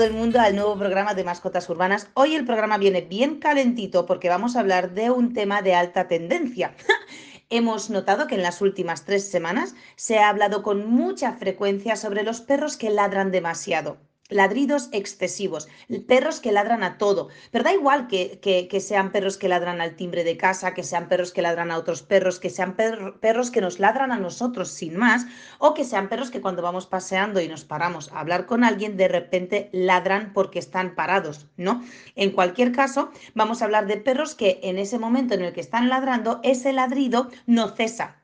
Todo el mundo al nuevo programa de mascotas urbanas. Hoy el programa viene bien calentito porque vamos a hablar de un tema de alta tendencia. Hemos notado que en las últimas tres semanas se ha hablado con mucha frecuencia sobre los perros que ladran demasiado ladridos excesivos, perros que ladran a todo. Pero da igual que, que, sean perros que ladran al timbre de casa, que sean perros que ladran a otros perros, que sean perros que nos ladran a nosotros sin más, o que sean perros que cuando vamos paseando y nos paramos a hablar con alguien, de repente ladran porque están parados, ¿no? En cualquier caso, vamos a hablar de perros que en ese momento en el que están ladrando, ese ladrido no cesa.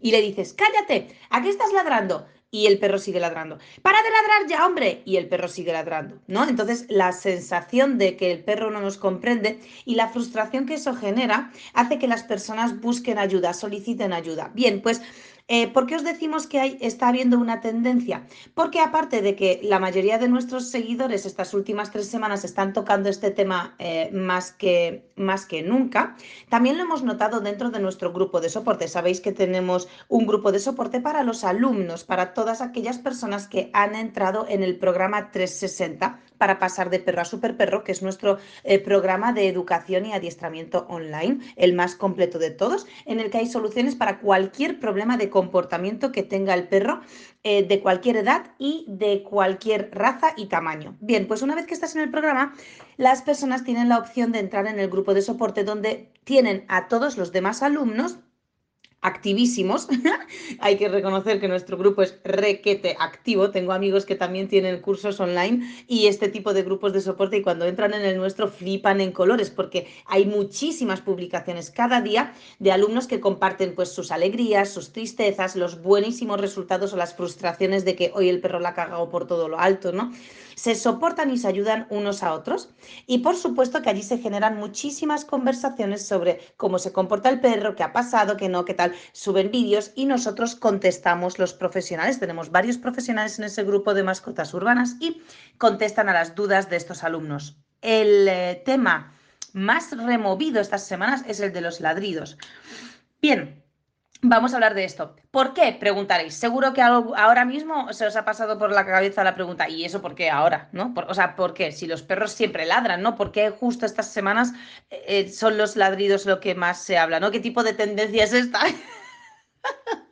Y le dices, cállate, ¿a qué estás ladrando? Y el perro sigue ladrando. ¡Para de ladrar ya, hombre! Y el perro sigue ladrando, ¿no? Entonces, la sensación de que el perro no nos comprende y la frustración que eso genera hace que las personas busquen ayuda, soliciten ayuda. Bien, pues eh, ¿Por qué os decimos que está habiendo una tendencia? Porque aparte de que la mayoría de nuestros seguidores estas últimas tres semanas están tocando este tema eh, más, que, más que nunca, también lo hemos notado dentro de nuestro grupo de soporte. Sabéis que tenemos un grupo de soporte para los alumnos, para todas aquellas personas que han entrado en el programa 360 para pasar de perro a superperro, que es nuestro eh, programa de educación y adiestramiento online, el más completo de todos, en el que hay soluciones para cualquier problema de comportamiento que tenga el perro eh, de cualquier edad y de cualquier raza y tamaño. Bien, pues una vez que estás en el programa, las personas tienen la opción de entrar en el grupo de soporte donde tienen a todos los demás alumnos activísimos. Hay que reconocer que nuestro grupo es requete activo. Tengo amigos que también tienen cursos online y este tipo de grupos de soporte y cuando entran en el nuestro flipan en colores porque hay muchísimas publicaciones cada día de alumnos que comparten pues sus alegrías, sus tristezas, los buenísimos resultados o las frustraciones de que hoy el perro la ha cagado por todo lo alto, ¿no? Se soportan y se ayudan unos a otros. Y por supuesto que allí se generan muchísimas conversaciones sobre cómo se comporta el perro, qué ha pasado, qué no, qué tal. Suben vídeos y nosotros contestamos los profesionales. Tenemos varios profesionales en ese grupo de mascotas urbanas y contestan a las dudas de estos alumnos. El eh, tema más removido estas semanas es el de los ladridos. Bien, Vamos a hablar de esto. ¿Por qué? Preguntaréis. Seguro que ahora mismo se os ha pasado por la cabeza la pregunta, ¿y eso por qué ahora? ¿No? o sea, ¿por qué? Si los perros siempre ladran, ¿no? ¿Por qué justo estas semanas eh, son los ladridos lo que más se habla, ¿no? ¿Qué tipo de tendencia es esta?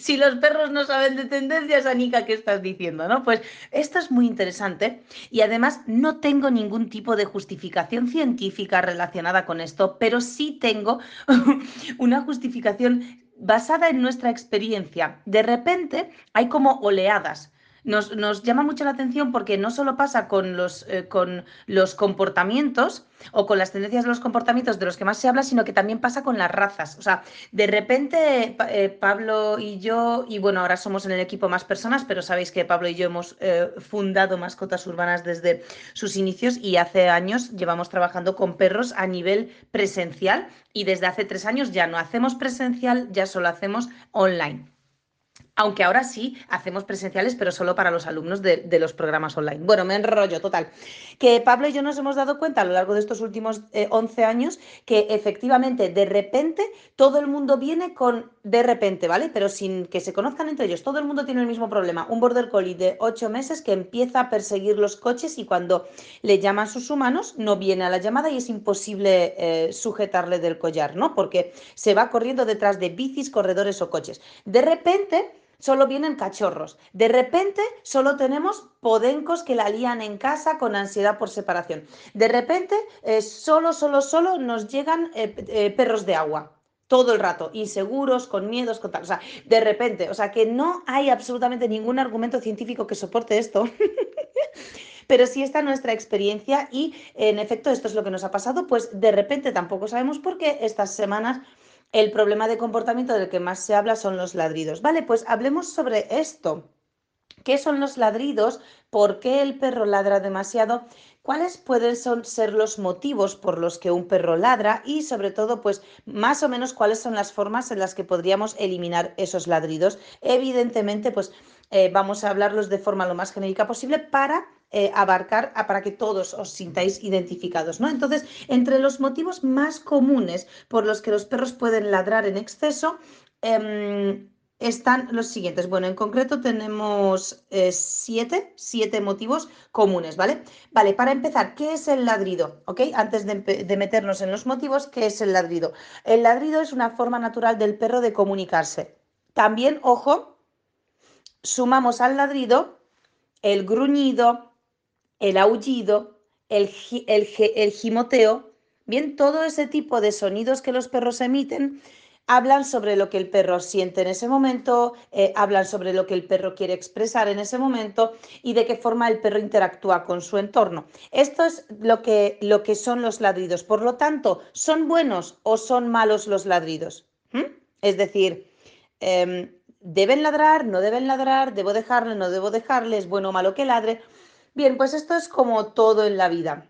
si los perros no saben de tendencias, Anika, ¿qué estás diciendo? ¿no? Pues esto es muy interesante y además no tengo ningún tipo de justificación científica relacionada con esto, pero sí tengo una justificación basada en nuestra experiencia. De repente hay como oleadas nos, llama mucho la atención porque no solo pasa con los, eh, con los comportamientos o con las tendencias de los comportamientos de los que más se habla, sino que también pasa con las razas. O sea, de repente eh, Pablo y yo, y bueno, ahora somos en el equipo más personas, pero sabéis que Pablo y yo hemos eh, fundado mascotas urbanas desde sus inicios y hace años llevamos trabajando con perros a nivel presencial y desde hace tres años ya no hacemos presencial, ya solo hacemos online aunque ahora sí hacemos presenciales, pero solo para los alumnos de, los programas online. Bueno, me enrollo, total. Que Pablo y yo nos hemos dado cuenta a lo largo de estos últimos 11 eh, años que efectivamente de repente todo el mundo viene con de repente, ¿vale? Pero sin que se conozcan entre ellos. Todo el mundo tiene el mismo problema. Un border collie de 8 meses que empieza a perseguir los coches y cuando le llaman sus humanos no viene a la llamada y es imposible eh, sujetarle del collar, ¿no? Porque se va corriendo detrás de bicis, corredores o coches. De repente solo vienen cachorros. De repente solo tenemos podencos que la lían en casa con ansiedad por separación. De repente eh, solo, solo, solo nos llegan eh, eh, perros de agua. Todo el rato, inseguros, con miedos, con tal. O sea, de repente, o sea, que no hay absolutamente ningún argumento científico que soporte esto. pero sí está nuestra experiencia y en efecto esto es lo que nos ha pasado, pues de repente tampoco sabemos por qué estas semanas el problema de comportamiento del que más se habla son los ladridos. Vale, pues hablemos sobre esto. ¿Qué son los ladridos? ¿Por qué el perro ladra demasiado? ¿Cuáles pueden ser los motivos por los que un perro ladra? Y sobre todo, pues más o menos cuáles son las formas en las que podríamos eliminar esos ladridos. Evidentemente, pues eh, vamos a hablarlos de forma lo más genérica posible para eh, abarcar para que todos os sintáis identificados, ¿no? Entonces, entre los motivos más comunes por los que los perros pueden ladrar en exceso, em, están los siguientes. Bueno, en concreto tenemos eh, siete, siete motivos comunes, ¿vale? Vale, para empezar, ¿qué es el ladrido? ¿Ok? Antes de, de, meternos en los motivos, ¿qué es el ladrido? El ladrido es una forma natural del perro de comunicarse. También, ojo, sumamos al ladrido el gruñido, el aullido, el, gimoteo, bien, todo ese tipo de sonidos que los perros emiten hablan sobre lo que el perro siente en ese momento, eh, hablan sobre lo que el perro quiere expresar en ese momento y de qué forma el perro interactúa con su entorno. Esto es lo que, lo que son los ladridos. Por lo tanto, ¿son buenos o son malos los ladridos? ¿Mm? Es decir, em, ¿deben ladrar? ¿No deben ladrar? ¿Debo dejarle? ¿No debo dejarle? ¿Es bueno o malo que ladre? Bien, pues esto es como todo en la vida.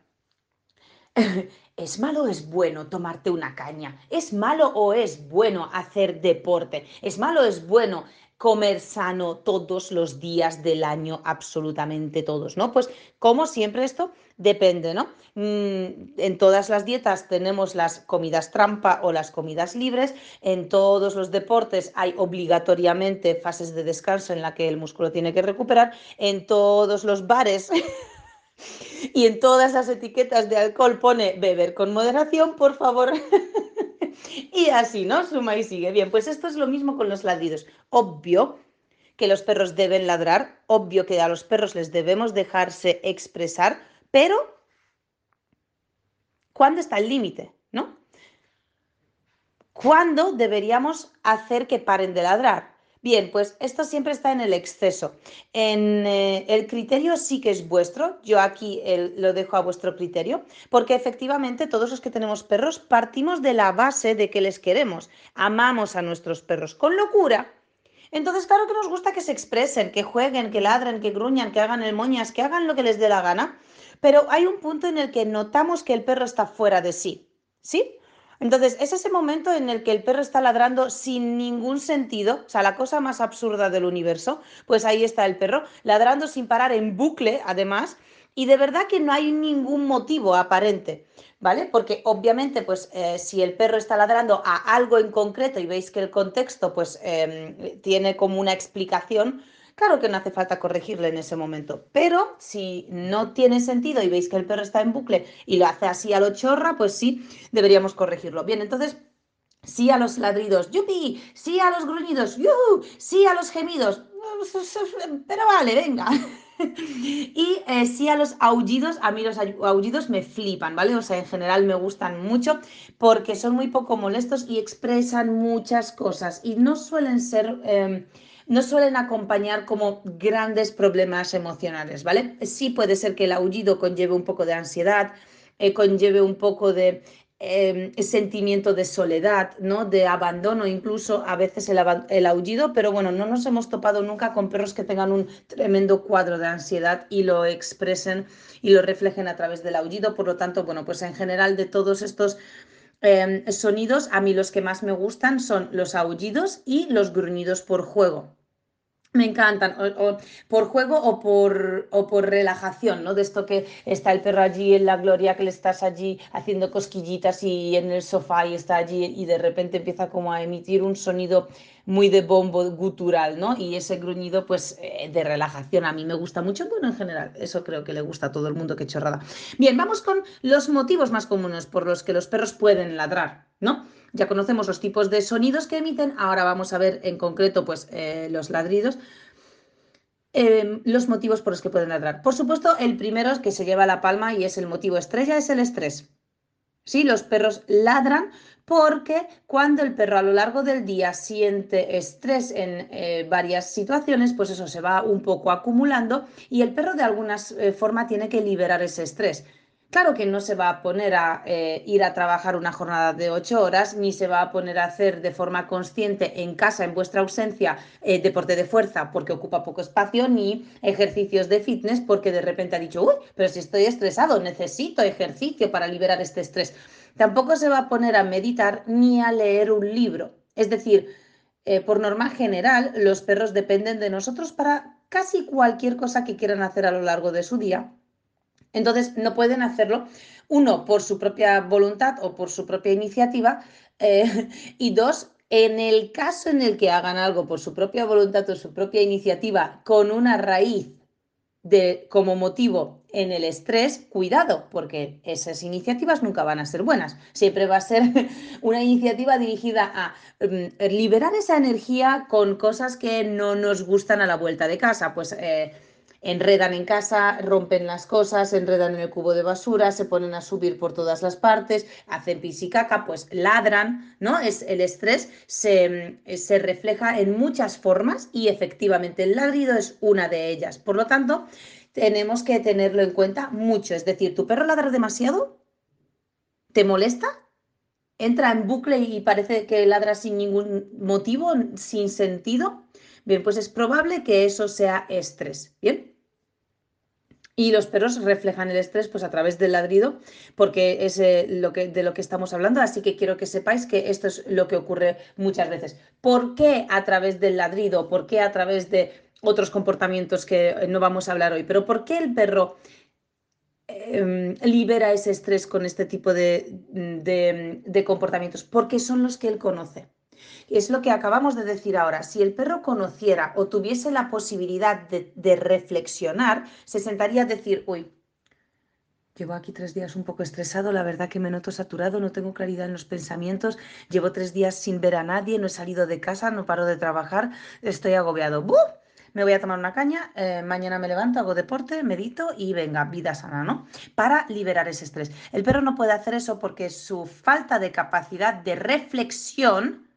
¿Es malo o es bueno tomarte una caña? ¿Es malo o es bueno hacer deporte? ¿Es malo o es bueno comer sano todos los días del año, absolutamente todos, ¿no? Pues como siempre esto depende, ¿no? Mm, en todas las dietas tenemos las comidas trampa o las comidas libres, en todos los deportes hay obligatoriamente fases de descanso en la que el músculo tiene que recuperar, en todos los bares y en todas las etiquetas de alcohol pone beber con moderación, por favor. y así, ¿no? Suma y sigue. Bien, pues esto es lo mismo con los ladridos. Obvio que los perros deben ladrar, obvio que a los perros les debemos dejarse expresar, pero ¿cuándo está el límite? ¿No? ¿Cuándo deberíamos hacer que paren de ladrar? Bien, pues esto siempre está en el exceso. En eh, el criterio sí que es vuestro, yo aquí lo dejo a vuestro criterio, porque efectivamente todos los que tenemos perros partimos de la base de que les queremos, amamos a nuestros perros con locura. Entonces, claro que nos gusta que se expresen, que jueguen, que ladren, que gruñan, que hagan el moñas, que hagan lo que les dé la gana, pero hay un punto en el que notamos que el perro está fuera de sí, ¿sí? Entonces, es ese momento en el que el perro está ladrando sin ningún sentido, o sea, la cosa más absurda del universo, pues ahí está el perro, ladrando sin parar en bucle, además, y de verdad que no hay ningún motivo aparente, ¿vale? Porque obviamente, pues eh, si el perro está ladrando a algo en concreto y veis que el contexto, pues em, tiene como una explicación, Claro que no hace falta corregirle en ese momento, pero si no tiene sentido y veis que el perro está en bucle y lo hace así a lo chorra, pues sí, deberíamos corregirlo. Bien, entonces sí a los ladridos, yupi, sí a los gruñidos, yuhu, sí a los gemidos, pero vale, venga. y eh, sí a los aullidos, a mí los aullidos me flipan, ¿vale? O sea, en general me gustan mucho porque son muy poco molestos y expresan muchas cosas y no suelen ser... Em, no suelen acompañar como grandes problemas emocionales, ¿vale? Sí puede ser que el aullido conlleve un poco de ansiedad, eh, conlleve un poco de em, sentimiento de soledad, ¿no? De abandono, incluso a veces el, aullido, pero bueno, no nos hemos topado nunca con perros que tengan un tremendo cuadro de ansiedad y lo expresen y lo reflejen a través del aullido. Por lo tanto, bueno, pues en general de todos estos em, sonidos, a mí los que más me gustan son los aullidos y los gruñidos por juego. Me encantan, o, por juego o por, o por relajación, ¿no? De esto que está el perro allí en la gloria, que le estás allí haciendo cosquillitas y en el sofá y está allí y de repente empieza como a emitir un sonido muy de bombo gutural, ¿no? Y ese gruñido, pues, eh, de relajación a mí me gusta mucho, bueno, en general, eso creo que le gusta a todo el mundo, qué chorrada. Bien, vamos con los motivos más comunes por los que los perros pueden ladrar, ¿no? Ya conocemos los tipos de sonidos que emiten, ahora vamos a ver en concreto pues, eh, los ladridos. Em, los motivos por los que pueden ladrar. Por supuesto, el primero que se lleva la palma y es el motivo estrella, es el estrés. Sí, los perros ladran porque cuando el perro a lo largo del día siente estrés en eh, varias situaciones, pues eso se va un poco acumulando y el perro de alguna eh, forma tiene que liberar ese estrés. Claro que no se va a poner a eh, ir a trabajar una jornada de ocho horas, ni se va a poner a hacer de forma consciente en casa, en vuestra ausencia, eh, deporte de fuerza porque ocupa poco espacio, ni ejercicios de fitness porque de repente ha dicho, uy, pero si estoy estresado, necesito ejercicio para liberar este estrés. Tampoco se va a poner a meditar ni a leer un libro. Es decir, eh, por norma general, los perros dependen de nosotros para casi cualquier cosa que quieran hacer a lo largo de su día entonces, no pueden hacerlo, uno, por su propia voluntad o por su propia iniciativa, eh, y dos, En el caso en el que hagan algo por su propia voluntad o su propia iniciativa con una raíz de, como motivo en el estrés, cuidado, porque esas iniciativas nunca van a ser buenas. Siempre va a ser una iniciativa dirigida a mm, liberar esa energía con cosas que no nos gustan a la vuelta de casa. Pues eh, enredan en casa, rompen las cosas, enredan en el cubo de basura, se ponen a subir por todas las partes, hacen pis y caca, pues ladran, ¿no? Es, el estrés se, se refleja en muchas formas y efectivamente el ladrido es una de ellas. Por lo tanto, tenemos que tenerlo en cuenta mucho. Es decir, ¿tu perro ladra demasiado? ¿Te molesta? ¿Entra en bucle y parece que ladra sin ningún motivo, sin sentido? Bien, pues es probable que eso sea estrés. Bien. Y los perros reflejan el estrés pues a través del ladrido, porque es eh, lo que, de lo que estamos hablando. Así que quiero que sepáis que esto es lo que ocurre muchas veces. ¿Por qué a través del ladrido? ¿Por qué a través de otros comportamientos que no vamos a hablar hoy? Pero ¿por qué el perro em, libera ese estrés con este tipo de comportamientos? Porque son los que él conoce es lo que acabamos de decir ahora. Si el perro conociera o tuviese la posibilidad de, reflexionar, se sentaría a decir, uy, Llevo aquí tres días un poco estresado, la verdad que me noto saturado, no tengo claridad en los pensamientos, llevo tres días sin ver a nadie, no he salido de casa, no paro de trabajar, estoy agobiado. Me voy a tomar una caña, eh, mañana me levanto, hago deporte, medito y venga, vida sana, ¿no? Para liberar ese estrés. El perro no puede hacer eso porque su falta de capacidad de reflexión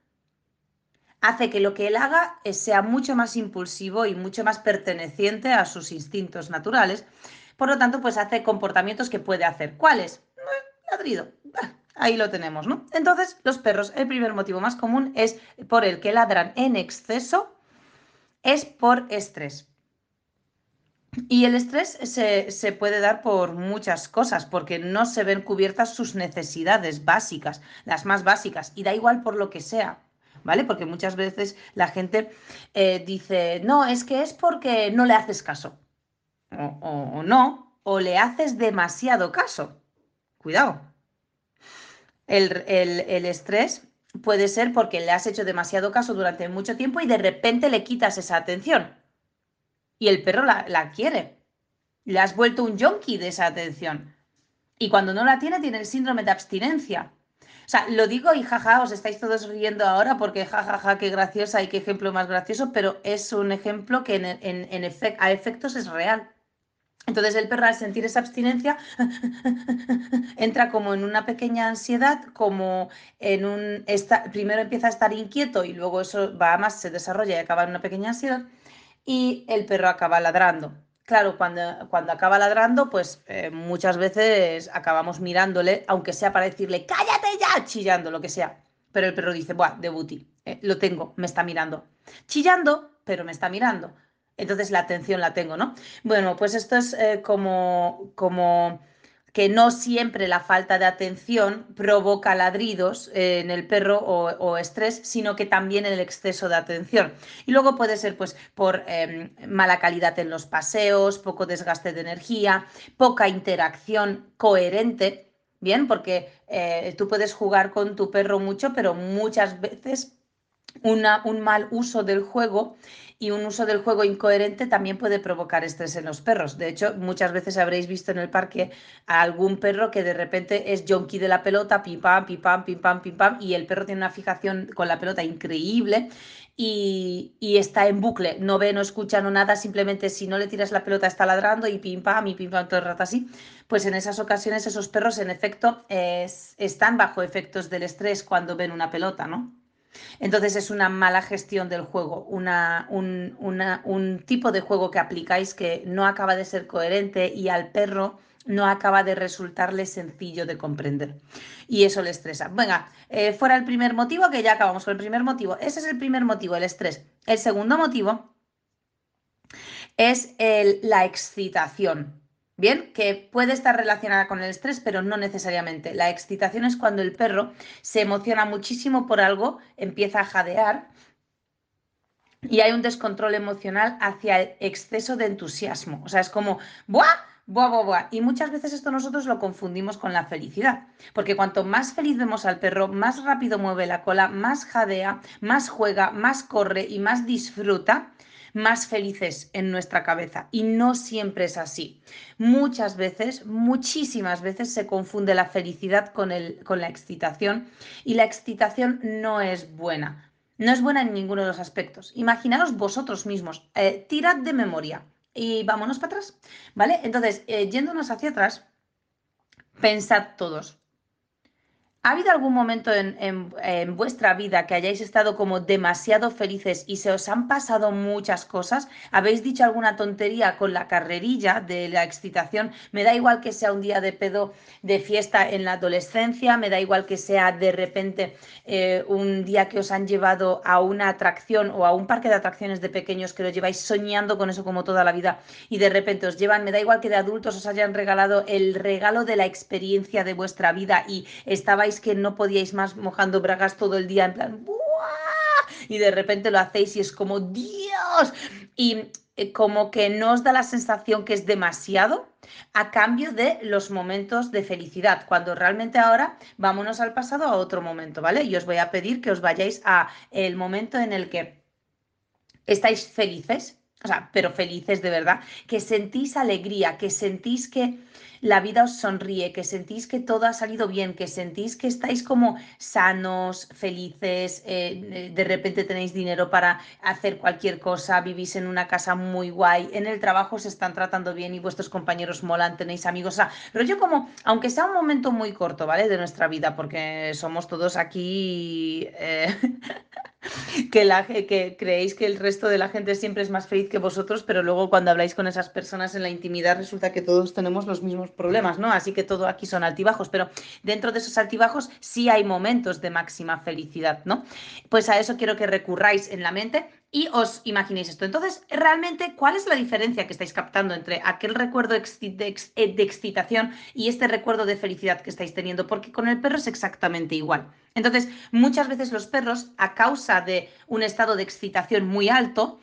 hace que lo que él haga sea mucho más impulsivo y mucho más perteneciente a sus instintos naturales. Por lo tanto, pues hace comportamientos que puede hacer. ¿Cuáles? Ladrido. Ahí lo tenemos, ¿no? Entonces, los perros, el primer motivo más común es por el que ladran en exceso, es por estrés. Y el estrés se, se, puede dar por muchas cosas, porque no se ven cubiertas sus necesidades básicas, las más básicas, y da igual por lo que sea. ¿Vale? Porque muchas veces la gente eh, dice, no, es que es porque no le haces caso. O, no, o le haces demasiado caso. Cuidado. El, el, estrés puede ser porque le has hecho demasiado caso durante mucho tiempo y de repente le quitas esa atención. Y el perro la, la quiere. Le has vuelto un yonki de esa atención. Y cuando no la tiene, tiene el síndrome de abstinencia. O sea, lo digo y jaja, os estáis todos riendo ahora porque jajaja, qué graciosa y qué ejemplo más gracioso, pero es un ejemplo que en, a efectos es real. Entonces el perro al sentir esa abstinencia entra como en una pequeña ansiedad, como en un... primero empieza a estar inquieto y luego eso va más, se desarrolla y acaba en una pequeña ansiedad y el perro acaba ladrando claro, cuando, cuando acaba ladrando, pues eh, muchas veces acabamos mirándole, aunque sea para decirle, cállate ya, chillando, lo que sea. Pero el perro dice, buah, de eh, lo tengo, me está mirando. Chillando, pero me está mirando. Entonces la atención la tengo, ¿no? Bueno, pues esto es eh, como, como que no siempre la falta de atención provoca ladridos en el perro o, estrés, sino que también el exceso de atención. Y luego puede ser pues por em, mala calidad en los paseos, poco desgaste de energía, poca interacción coherente, bien, porque eh, tú puedes jugar con tu perro mucho, pero muchas veces un mal uso del juego y un uso del juego incoherente también puede provocar estrés en los perros. De hecho, muchas veces habréis visto en el parque a algún perro que de repente es junkie de la pelota, pim pam, pim pam, pim pam, pim pam, y el perro tiene una fijación con la pelota increíble y, está en bucle, no ve, no escucha, no nada, simplemente si no le tiras la pelota está ladrando y pim pam y pim pam todo el rato así. Pues en esas ocasiones esos perros en efecto están bajo efectos del estrés cuando ven una pelota, ¿no? Entonces es una mala gestión del juego, un, tipo de juego que aplicáis que no acaba de ser coherente y al perro no acaba de resultarle sencillo de comprender. Y eso le estresa. Venga, eh, fuera el primer motivo, que ya acabamos con el primer motivo. Ese es el primer motivo, el estrés. El segundo motivo es la excitación. Bien, que puede estar relacionada con el estrés, pero no necesariamente. La excitación es cuando el perro se emociona muchísimo por algo, empieza a jadear y hay un descontrol emocional hacia el exceso de entusiasmo. O sea, es como, ¡buah! Buah, buah, buah. Y muchas veces esto nosotros lo confundimos con la felicidad, porque cuanto más feliz vemos al perro, más rápido mueve la cola, más jadea, más juega, más corre y más disfruta, más felices en nuestra cabeza. Y no siempre es así. Muchas veces, muchísimas veces se confunde la felicidad con, el, con la excitación y la excitación no es buena. No es buena en ninguno de los aspectos. Imaginaros vosotros mismos, eh, tirad de memoria y vámonos para atrás, ¿vale? Entonces, eh, yéndonos hacia atrás, pensad todos, ¿Ha habido algún momento en, vuestra vida que hayáis estado como demasiado felices y se os han pasado muchas cosas? ¿Habéis dicho alguna tontería con la carrerilla de la excitación? Me da igual que sea un día de pedo de fiesta en la adolescencia, me da igual que sea de repente eh, un día que os han llevado a una atracción o a un parque de atracciones de pequeños que lo lleváis soñando con eso como toda la vida y de repente os llevan, me da igual que de adultos os hayan regalado el regalo de la experiencia de vuestra vida y estabais que no podíais más mojando bragas todo el día en plan, y de repente lo hacéis y es como, Dios, y eh, como que no os da la sensación que es demasiado a cambio de los momentos de felicidad, cuando realmente ahora vámonos al pasado a otro momento, ¿vale? Y os voy a pedir que os vayáis a el momento en el que estáis felices, o sea, pero felices de verdad, que sentís alegría, que sentís que la vida os sonríe, que sentís que todo ha salido bien, que sentís que estáis como sanos, felices, eh, de repente tenéis dinero para hacer cualquier cosa, vivís en una casa muy guay, en el trabajo se están tratando bien y vuestros compañeros molan, tenéis amigos, o sea, rollo como, aunque sea un momento muy corto, ¿vale? De nuestra vida, porque somos todos aquí... Eh, que, la, que creéis que el resto de la gente siempre es más feliz que vosotros, pero luego cuando habláis con esas personas en la intimidad resulta que todos tenemos los mismos problemas, ¿no? Así que todo aquí son altibajos, pero dentro de esos altibajos sí hay momentos de máxima felicidad, ¿no? Pues a eso quiero que recurráis en la mente y os imaginéis esto. Entonces, realmente, ¿cuál es la diferencia que estáis captando entre aquel recuerdo de excitación y este recuerdo de felicidad que estáis teniendo? Porque con el perro es exactamente igual. Entonces, muchas veces los perros, a causa de un estado de excitación muy alto,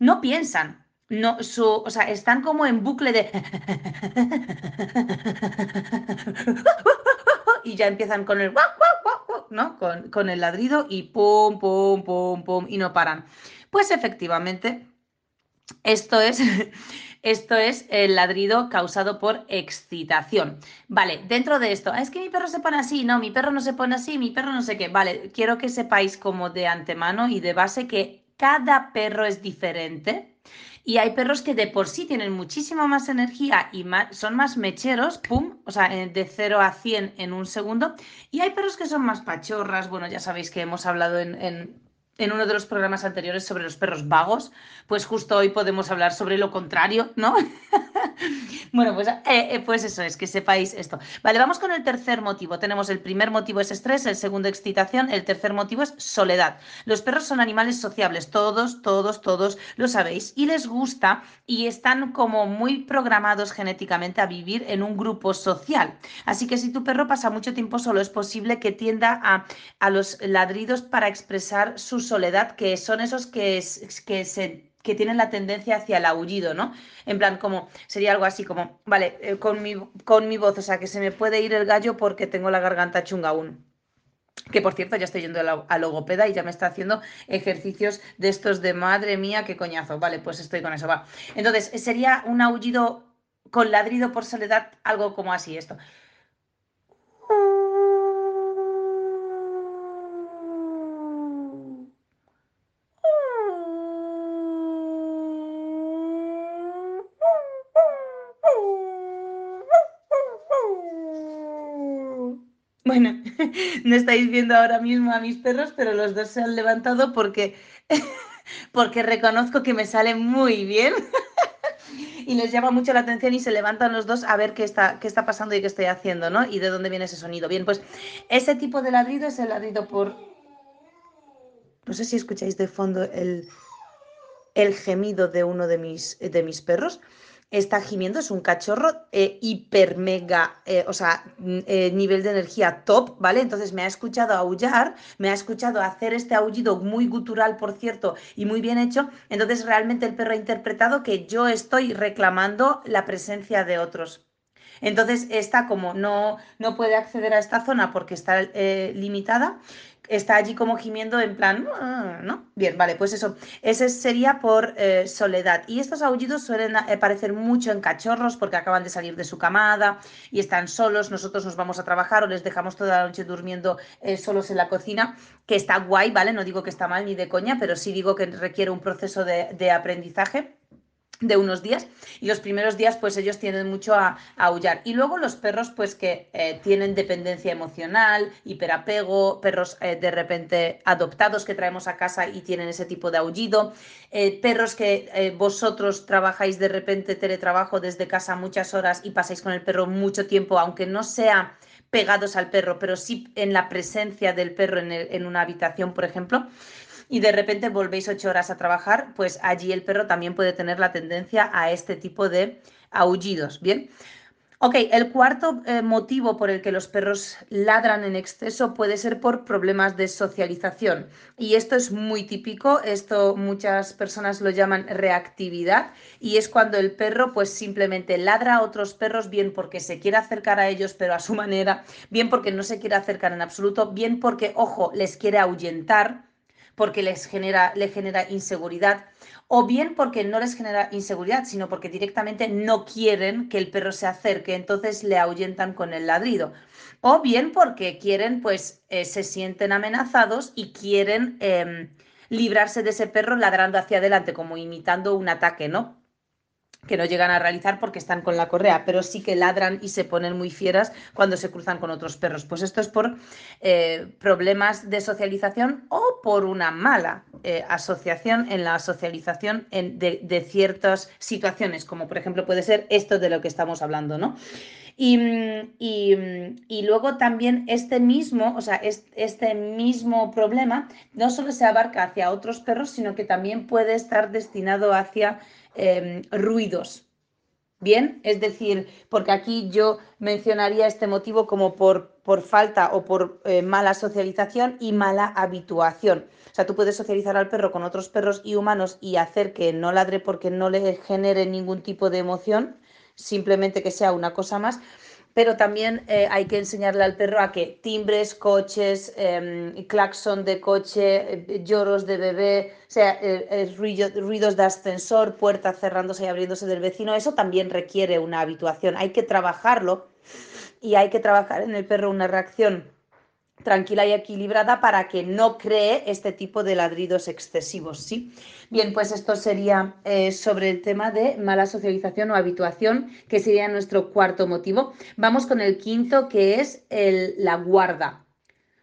no piensan. No, su, o sea, están como en bucle de... y ya empiezan con el... ¿no? Con, con el ladrido y pum, pum, pum, pum, y no paran. Pues efectivamente, esto es, esto es el ladrido causado por excitación. Vale, dentro de esto, es que mi perro se pone así, no, mi perro no se pone así, mi perro no sé qué. Vale, quiero que sepáis como de antemano y de base que cada perro es diferente. Y hay perros que de por sí tienen muchísima más energía y son más mecheros, pum, o sea, de 0 a 100 en un segundo. Y hay perros que son más pachorras, bueno, ya sabéis que hemos hablado en uno de los programas anteriores sobre los perros vagos, pues justo hoy podemos hablar sobre lo contrario, ¿no? bueno, pues, eh, eh, pues eso es, que sepáis esto. Vale, vamos con el tercer motivo. Tenemos el primer motivo es estrés, el segundo excitación, el tercer motivo es soledad. Los perros son animales sociables, todos, todos, todos lo sabéis, y les gusta y están como muy programados genéticamente a vivir en un grupo social. Así que si tu perro pasa mucho tiempo solo, es posible que tienda a, a los ladridos para expresar sus soledad, que son esos que, que se que tienen la tendencia hacia el aullido, ¿no? En plan, como sería algo así como, vale, eh, con, mi, con mi voz, o sea, que se me puede ir el gallo porque tengo la garganta chunga aún. Que por cierto, ya estoy yendo a, logopeda y ya me está haciendo ejercicios de estos de madre mía, qué coñazo. Vale, pues estoy con eso, va. Entonces, sería un aullido con ladrido por soledad, algo como así, esto. Bueno, no estáis viendo ahora mismo a mis perros, pero los dos se han levantado porque, porque reconozco que me sale muy bien y les llama mucho la atención y se levantan los dos a ver qué está, qué está pasando y qué estoy haciendo, ¿no? Y de dónde viene ese sonido. Bien, pues ese tipo de ladrido es el ladrido por... No sé si escucháis de fondo el, el gemido de uno de mis, de mis perros. Está gimiendo, es un cachorro eh, hiper mega, eh, o sea, mm, eh, nivel de energía top, ¿vale? Entonces me ha escuchado aullar, me ha escuchado hacer este aullido muy gutural, por cierto, y muy bien hecho. Entonces realmente el perro ha interpretado que yo estoy reclamando la presencia de otros. Entonces, esta como no, no puede acceder a esta zona porque está limitada, está allí como gimiendo en plan, ah", ¿no? Bien, vale, pues eso, ese sería por eh, soledad. Y estos aullidos suelen aparecer eh, mucho en cachorros porque acaban de salir de su camada y están solos, nosotros nos vamos a trabajar o les dejamos toda la noche durmiendo eh, solos en la cocina, que está guay, ¿vale? No digo que está mal ni de coña, pero sí digo que requiere un proceso de aprendizaje de unos días y los primeros días pues ellos tienden mucho a, aullar. Y luego los perros pues que eh, tienen dependencia emocional, hiperapego, perros eh, de repente adoptados que traemos a casa y tienen ese tipo de aullido, eh, perros que vosotros trabajáis de repente teletrabajo desde casa muchas horas y pasáis con el perro mucho tiempo aunque no sea pegados al perro pero sí en la presencia del perro en, en una habitación por ejemplo y de repente volvéis ocho horas a trabajar, pues allí el perro también puede tener la tendencia a este tipo de aullidos. Bien. Ok, el cuarto eh, motivo por el que los perros ladran en exceso puede ser por problemas de socialización. Y esto es muy típico, esto muchas personas lo llaman reactividad y es cuando el perro pues simplemente ladra a otros perros bien porque se quiere acercar a ellos pero a su manera, bien porque no se quiere acercar en absoluto, bien porque, ojo, les quiere ahuyentar porque les genera, le genera inseguridad, o bien porque no les genera inseguridad, sino porque directamente no quieren que el perro se acerque, entonces le ahuyentan con el ladrido. O bien porque quieren, pues eh, se sienten amenazados y quieren em, librarse de ese perro ladrando hacia adelante, como imitando un ataque, ¿no? Que no llegan a realizar porque están con la correa, pero sí que ladran y se ponen muy fieras cuando se cruzan con otros perros. Pues esto es por eh, problemas de socialización o por una mala eh, asociación en la socialización de, ciertas situaciones, como por ejemplo puede ser esto de lo que estamos hablando, ¿no? Y, y, luego también este mismo, o sea, este mismo problema no solo se abarca hacia otros perros, sino que también puede estar destinado hacia Em, ruidos. Bien, es decir, porque aquí yo mencionaría este motivo como por, por falta o por eh, mala socialización y mala habituación. O sea, tú puedes socializar al perro con otros perros y humanos y hacer que no ladre porque no le genere ningún tipo de emoción, simplemente que sea una cosa más, pero también eh, hay que enseñarle al perro a que timbres, coches, eh, claxon de coche, eh, lloros de bebé, o sea, ruidos de ascensor, puerta cerrándose y abriéndose del vecino, eso también requiere una habituación. Hay que trabajarlo y hay que trabajar en el perro una reacción tranquila y equilibrada para que no cree este tipo de ladridos excesivos, ¿sí? Bien, pues esto sería eh, sobre el tema de mala socialización o habituación, que sería nuestro cuarto motivo. Vamos con el quinto, que es el, la guarda.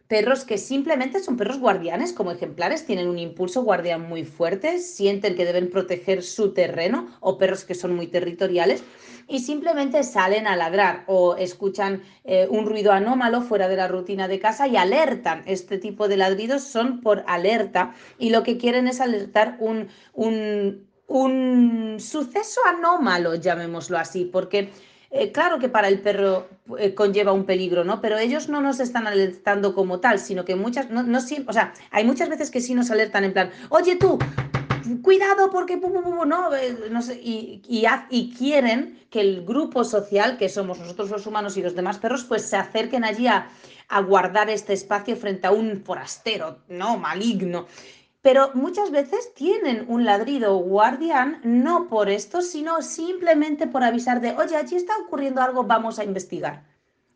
Perros que simplemente son perros guardianes como ejemplares, tienen un impulso guardián muy fuerte, sienten que deben proteger su terreno o perros que son muy territoriales y simplemente salen a ladrar o escuchan eh, un ruido anómalo fuera de la rutina de casa y alertan. Este tipo de ladridos son por alerta y lo que quieren es alertar un, un, un suceso anómalo, llamémoslo así, porque... Eh, claro que para el perro eh, conlleva un peligro, ¿no? Pero ellos no nos están alertando como tal, sino que muchas, no, no o sea, hay muchas veces que sí nos alertan en plan, oye tú, cuidado porque no, eh, no sé, y, y, quieren que el grupo social, que somos nosotros los humanos y los demás perros, pues se acerquen allí a, a guardar este espacio frente a un forastero, no, maligno. Pero muchas veces tienen un ladrido guardián, no por esto, sino simplemente por avisar de, oye, allí está ocurriendo algo, vamos a investigar.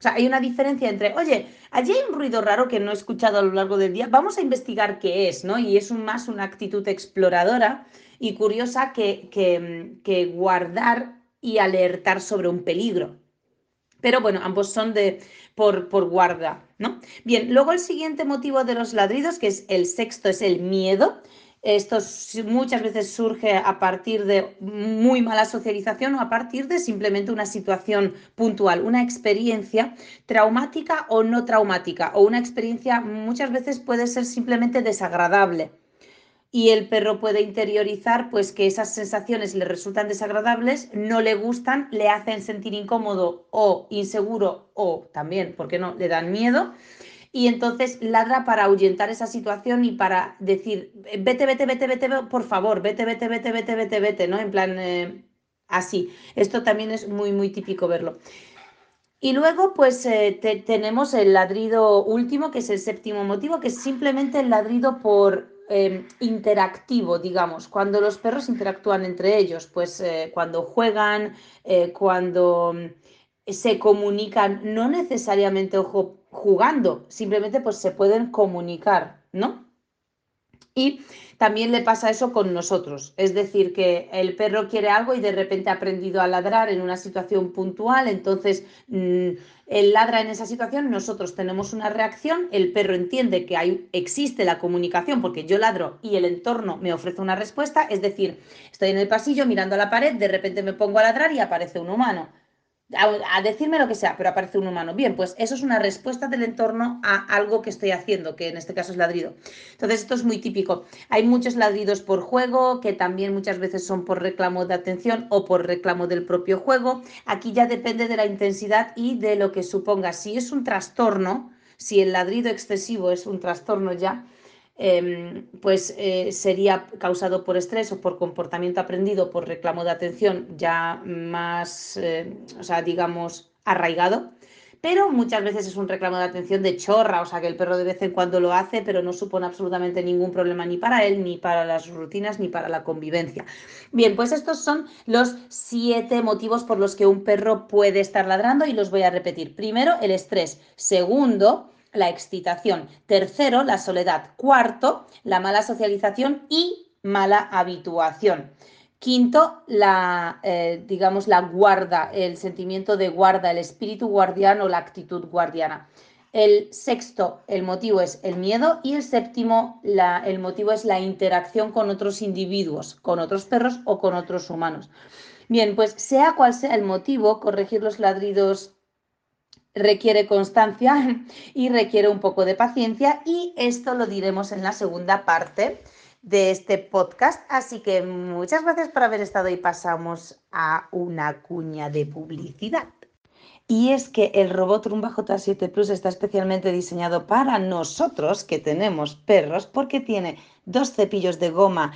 Sea, hay una diferencia entre, oye, allí hay un ruido raro que no he escuchado a lo largo del día, vamos a investigar qué es, ¿no? Y es un, más una actitud exploradora y curiosa que, que, guardar y alertar sobre un peligro. Pero bueno, ambos son de por, por guarda, ¿no? Bien, luego el siguiente motivo de los ladridos, que es el sexto, es el miedo. Esto muchas veces surge a partir de muy mala socialización o a partir de simplemente una situación puntual, una experiencia traumática o no traumática, o una experiencia muchas veces puede ser simplemente desagradable. y el perro puede interiorizar pues que esas sensaciones le resultan desagradables, no le gustan, le hacen sentir incómodo o inseguro o también, ¿por qué no?, le dan miedo y entonces ladra para ahuyentar esa situación y para decir, vete, vete, vete, vete, por favor, vete, vete, vete, vete, vete, vete, ¿no? En plan, eh, así. Esto también es muy, muy típico verlo. Y luego, pues eh, tenemos el ladrido último, que es el séptimo motivo, que es simplemente el ladrido por Em, interactivo, digamos, cuando los perros interactúan entre ellos, pues eh, cuando juegan, cuando mm, se comunican, no necesariamente ojo, jugando, simplemente pues se pueden comunicar, ¿no? Y también le pasa eso con nosotros, es decir, que el perro quiere algo y de repente ha aprendido a ladrar en una situación puntual, entonces mm, él ladra en esa situación, nosotros tenemos una reacción, el perro entiende que hay, existe la comunicación porque yo ladro y el entorno me ofrece una respuesta, es decir, estoy en el pasillo mirando a la pared, de repente me pongo a ladrar y aparece un humano a, decirme lo que sea, pero aparece un humano. Bien, pues eso es una respuesta del entorno a algo que estoy haciendo, que en este caso es ladrido. Entonces, esto es muy típico. Hay muchos ladridos por juego, que también muchas veces son por reclamo de atención o por reclamo del propio juego. Aquí ya depende de la intensidad y de lo que suponga. Si es un trastorno, si el ladrido excesivo es un trastorno ya, Em, pues eh, sería causado por estrés o por comportamiento aprendido, por reclamo de atención ya más, eh, o sea, digamos, arraigado. Pero muchas veces es un reclamo de atención de chorra, o sea, que el perro de vez en cuando lo hace, pero no supone absolutamente ningún problema ni para él, ni para las rutinas, ni para la convivencia. Bien, pues estos son los siete motivos por los que un perro puede estar ladrando y los voy a repetir. Primero, el estrés. Segundo, la excitación. Tercero, la soledad. Cuarto, la mala socialización y mala habituación. Quinto, la, eh, digamos, la guarda, el sentimiento de guarda, el espíritu guardiano, la actitud guardiana. El sexto, el motivo es el miedo y el séptimo, la, el motivo es la interacción con otros individuos, con otros perros o con otros humanos. Bien, pues sea cual sea el motivo, corregir los ladridos requiere constancia y requiere un poco de paciencia y esto lo diremos en la segunda parte de este podcast. Así que muchas gracias por haber estado y pasamos a una cuña de publicidad. Y es que el robot Rumba J7 Plus está especialmente diseñado para nosotros que tenemos perros porque tiene dos cepillos de goma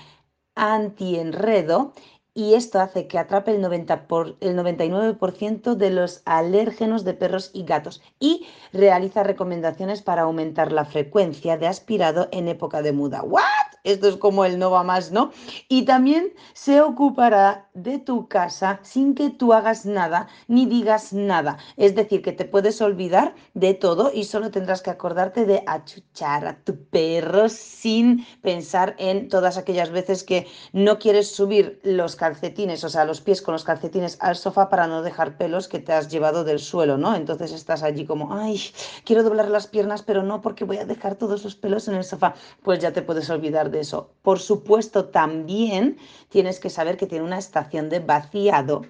anti-enredo y esto hace que atrape el, 90 por, el 99% de los alérgenos de perros y gatos y realiza recomendaciones para aumentar la frecuencia de aspirado en época de muda. ¿What? Esto es como el no va más, ¿no? Y también se ocupará de tu casa sin que tú hagas nada ni digas nada. Es decir, que te puedes olvidar de todo y solo tendrás que acordarte de achuchar a tu perro sin pensar en todas aquellas veces que no quieres subir los calcetines, o sea, los pies con los calcetines al sofá para no dejar pelos que te has llevado del suelo, ¿no? Entonces estás allí como, ay, quiero doblar las piernas, pero no porque voy a dejar todos los pelos en el sofá. Pues ya te puedes olvidar de eso. Por supuesto, también tienes que saber que tiene una estación de vaciado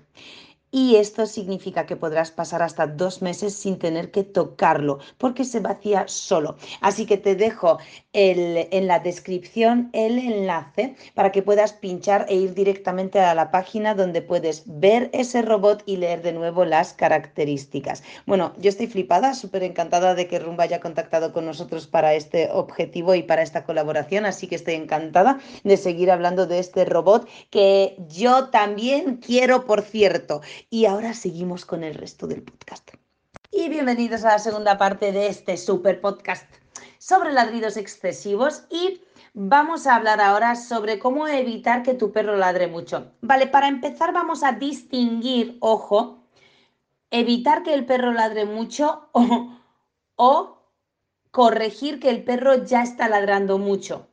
y esto significa que podrás pasar hasta dos meses sin tener que tocarlo porque se vacía solo. Así que te dejo en la descripción el enlace para que puedas pinchar e ir directamente a la página donde puedes ver ese robot y leer de nuevo las características. Bueno, yo estoy flipada, súper encantada de que Rumba haya contactado con nosotros para este objetivo y para esta colaboración, así que estoy encantada de seguir hablando de este robot que yo también quiero, por cierto. Y ahora seguimos con el resto del podcast. Y bienvenidos a la segunda parte de este super podcast sobre ladridos excesivos y vamos a hablar ahora sobre cómo evitar que tu perro ladre mucho. Vale, para empezar vamos a distinguir, ojo, evitar que el perro ladre mucho o, corregir que el perro ya está ladrando mucho.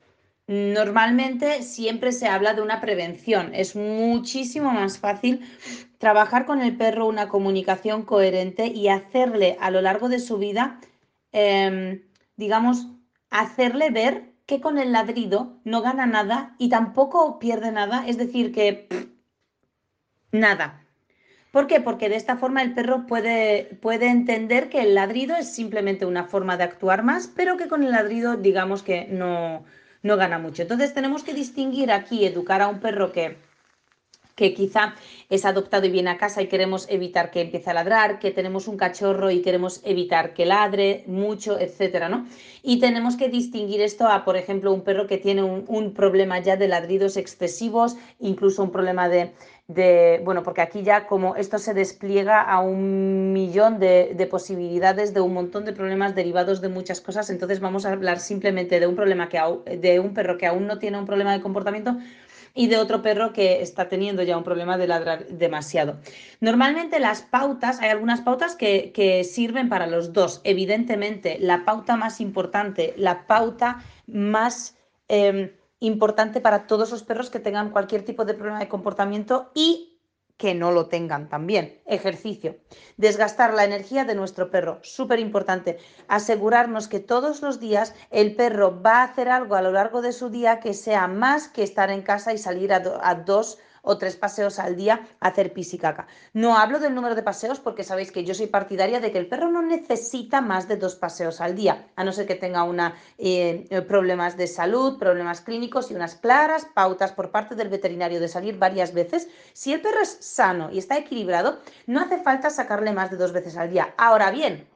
Normalmente siempre se habla de una prevención. Es muchísimo más fácil trabajar con el perro una comunicación coherente y hacerle a lo largo de su vida em, digamos, hacerle ver que con el ladrido no gana nada y tampoco pierde nada, es decir, que nada. ¿Por qué? Porque de esta forma el perro puede, puede entender que el ladrido es simplemente una forma de actuar más, pero que con el ladrido digamos que no, no gana mucho. Entonces tenemos que distinguir aquí, educar a un perro que que quizá es adoptado y viene a casa y queremos evitar que empiece a ladrar, que tenemos un cachorro y queremos evitar que ladre mucho, etcétera, ¿no? Y tenemos que distinguir esto a, por ejemplo, un perro que tiene un, problema ya de ladridos excesivos, incluso un problema de, de, bueno, porque aquí ya como esto se despliega a un millón de, de, posibilidades, de un montón de problemas derivados de muchas cosas, entonces vamos a hablar simplemente de un problema que, de un perro que aún no tiene un problema de comportamiento, y de otro perro que está teniendo ya un problema de ladrar demasiado. Normalmente las pautas, hay algunas pautas que, sirven para los dos. Evidentemente, la pauta más importante, la pauta más... Em, importante para todos los perros que tengan cualquier tipo de problema de comportamiento y que no lo tengan también. Ejercicio. Desgastar la energía de nuestro perro. Súper importante. Asegurarnos que todos los días el perro va a hacer algo a lo largo de su día que sea más que estar en casa y salir a, a dos o tres paseos al día hacer pis y caca. No hablo del número de paseos porque sabéis que yo soy partidaria de que el perro no necesita más de dos paseos al día, a no ser que tenga eh, problemas de salud, problemas clínicos y unas claras pautas por parte del veterinario de salir varias veces. Si el perro es sano y está equilibrado, no hace falta sacarle más de dos veces al día. Ahora bien,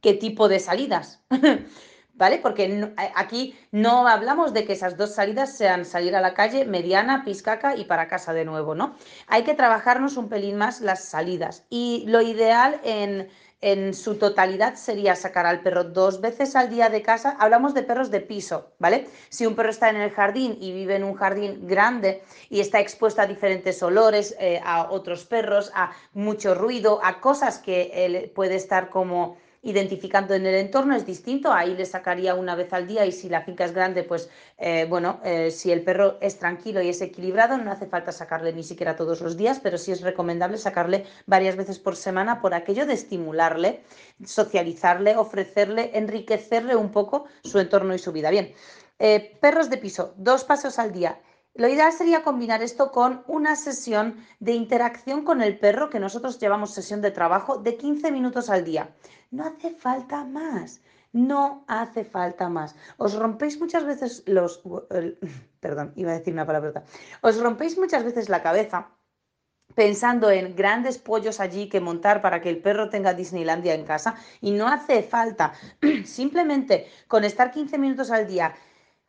¿qué tipo de salidas? ¿vale? Porque eh, aquí no hablamos de que esas dos salidas sean salir a la calle, mediana, piscaca y para casa de nuevo, ¿no? Hay que trabajarnos un pelín más las salidas y lo ideal en, en su totalidad sería sacar al perro dos veces al día de casa. Hablamos de perros de piso, ¿vale? Si un perro está en el jardín y vive en un jardín grande y está expuesto a diferentes olores, eh, a otros perros, a mucho ruido, a cosas que él puede estar como identificando en el entorno es distinto, ahí le sacaría una vez al día y si la finca es grande, pues eh, bueno, eh, si el perro es tranquilo y es equilibrado, no hace falta sacarle ni siquiera todos los días, pero sí es recomendable sacarle varias veces por semana por aquello de estimularle, socializarle, ofrecerle, enriquecerle un poco su entorno y su vida. Bien, eh, perros de piso, dos pasos al día. Lo ideal sería combinar esto con una sesión de interacción con el perro, que nosotros llevamos sesión de trabajo de 15 minutos al día. No hace falta más. No hace falta más. Os rompéis muchas veces los... perdón, iba a decir una palabra. Os rompéis muchas veces la cabeza pensando en grandes pollos allí que montar para que el perro tenga Disneylandia en casa y no hace falta. Simplemente con estar 15 minutos al día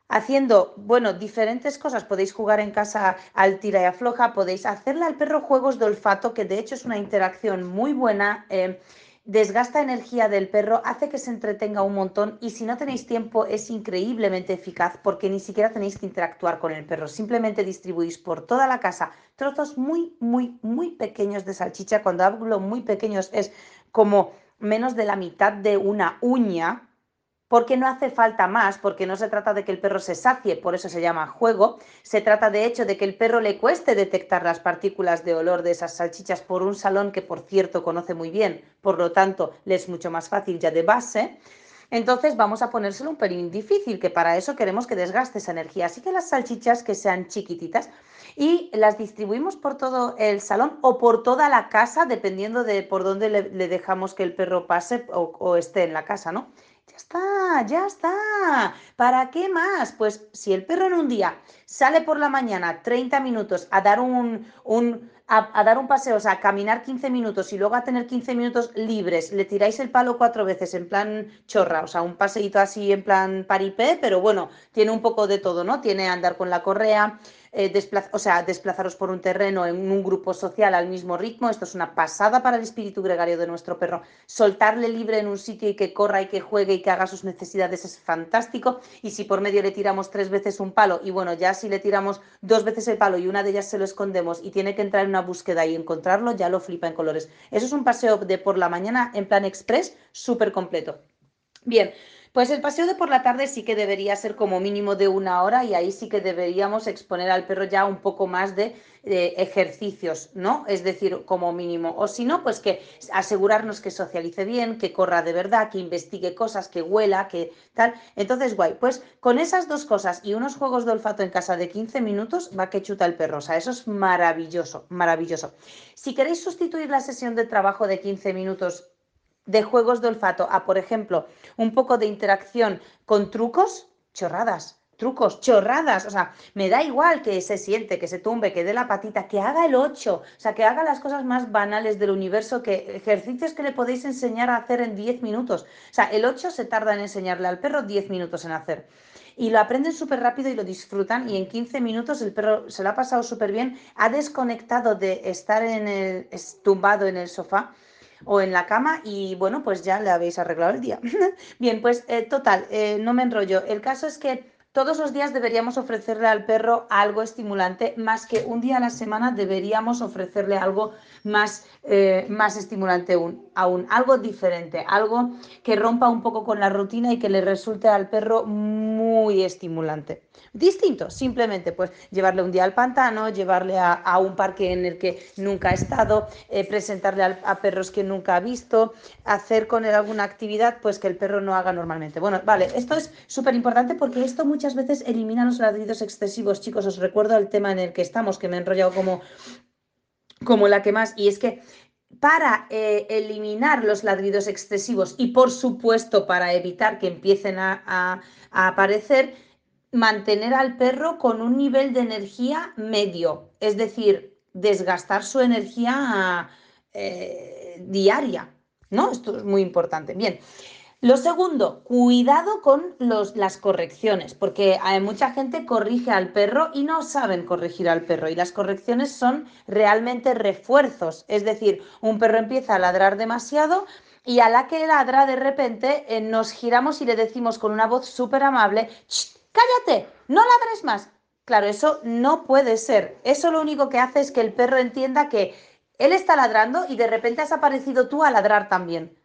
haciendo, bueno, diferentes cosas. Podéis jugar en casa al tira y afloja, podéis hacerle al perro juegos de olfato, que de hecho es una interacción muy buena. Eh, desgasta energía del perro, hace que se entretenga un montón y si no tenéis tiempo es increíblemente eficaz porque ni siquiera tenéis que interactuar con el perro, simplemente distribuís por toda la casa trozos muy, muy, muy pequeños de salchicha. Cuando hablo muy pequeños es como menos de la mitad de una uña, porque no hace falta más, porque no se trata de que el perro se sacie, por eso se llama juego, se trata de hecho de que el perro le cueste detectar las partículas de olor de esas salchichas por un salón que por cierto conoce muy bien, por lo tanto le es mucho más fácil ya de base. Entonces vamos a ponérselo un pelín difícil, que para eso queremos que desgaste esa energía. Así que las salchichas que sean chiquititas y las distribuimos por todo el salón o por toda la casa, dependiendo de por dónde le, dejamos que el perro pase o, o esté en la casa, ¿no? Ya está, ya está. ¿Para qué más? Pues si el perro en un día sale por la mañana 30 minutos a dar un, a, dar un paseo, o sea, a caminar 15 minutos y luego a tener 15 minutos libres, le tiráis el palo cuatro veces en plan chorra, o sea, un paseíto así en plan paripé, pero bueno, tiene un poco de todo, ¿no? Tiene andar con la correa, eh, o sea, desplazaros por un terreno en un grupo social al mismo ritmo. Esto es una pasada para el espíritu gregario de nuestro perro. Soltarle libre en un sitio y que corra y que juegue y que haga sus necesidades es fantástico. Y si por medio le tiramos tres veces un palo, y bueno, ya si le tiramos dos veces el palo y una de ellas se lo escondemos y tiene que entrar en una búsqueda y encontrarlo, ya lo flipa en colores. Eso es un paseo de por la mañana en plan express súper completo. Bien, pues el paseo de por la tarde sí que debería ser como mínimo de una hora y ahí sí que deberíamos exponer al perro ya un poco más de, ejercicios, ¿no? Es decir, como mínimo. O si no, pues que asegurarnos que socialice bien, que corra de verdad, que investigue cosas, que huela, que tal. Entonces, guay, pues con esas dos cosas y unos juegos de olfato en casa de 15 minutos, va que chuta el perro. O sea, eso es maravilloso, maravilloso. Si queréis sustituir la sesión de trabajo de 15 minutos de juegos de olfato a, por ejemplo, un poco de interacción con trucos, chorradas. trucos, chorradas, o sea, me da igual que se siente, que se tumbe, que dé la patita, que haga el 8, o sea, que haga las cosas más banales del universo, que ejercicios que le podéis enseñar a hacer en 10 minutos. O sea, el 8 se tarda en enseñarle al perro 10 minutos en hacer. Y lo aprenden súper rápido y lo disfrutan y en 15 minutos el perro se lo ha pasado súper bien, ha desconectado de estar en el, tumbado en el sofá o en la cama y bueno, pues ya le habéis arreglado el día. Bien, pues eh, total, eh, no me enrollo. El caso es que todos los días deberíamos ofrecerle al perro algo estimulante, más que un día a la semana deberíamos ofrecerle algo más, eh, más estimulante aún, aún, algo diferente, algo que rompa un poco con la rutina y que le resulte al perro muy estimulante distinto, simplemente pues llevarle un día al pantano, llevarle a, un parque en el que nunca ha estado, eh, presentarle a, perros que nunca ha visto, hacer con él alguna actividad pues que el perro no haga normalmente. Bueno, vale, esto es súper importante porque esto muchas veces elimina los ladridos excesivos, chicos, os recuerdo el tema en el que estamos, que me he enrollado como, como la que más, y es que para eh, eliminar los ladridos excesivos y por supuesto para evitar que empiecen a aparecer, mantener al perro con un nivel de energía medio, es decir, desgastar su energía eh, diaria, ¿no? Esto es muy importante. Bien. Lo segundo, cuidado con las correcciones, porque hay mucha gente corrige al perro y no saben corregir al perro. Y las correcciones son realmente refuerzos. Es decir, un perro empieza a ladrar demasiado y a la que ladra de repente eh, nos giramos y le decimos con una voz súper amable, cállate, no ladres más. Claro, eso no puede ser. Eso lo único que hace es que el perro entienda que él está ladrando y de repente has aparecido tú a ladrar también.